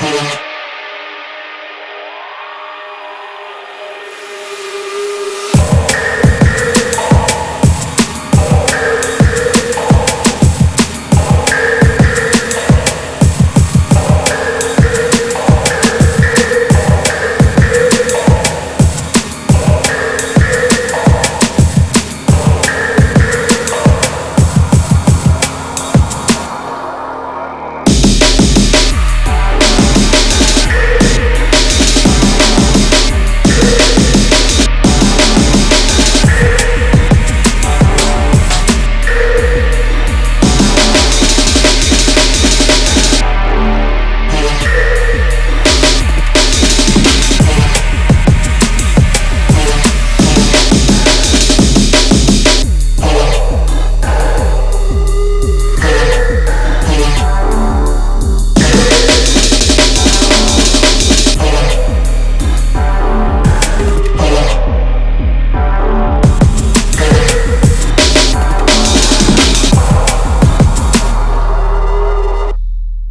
Yeah.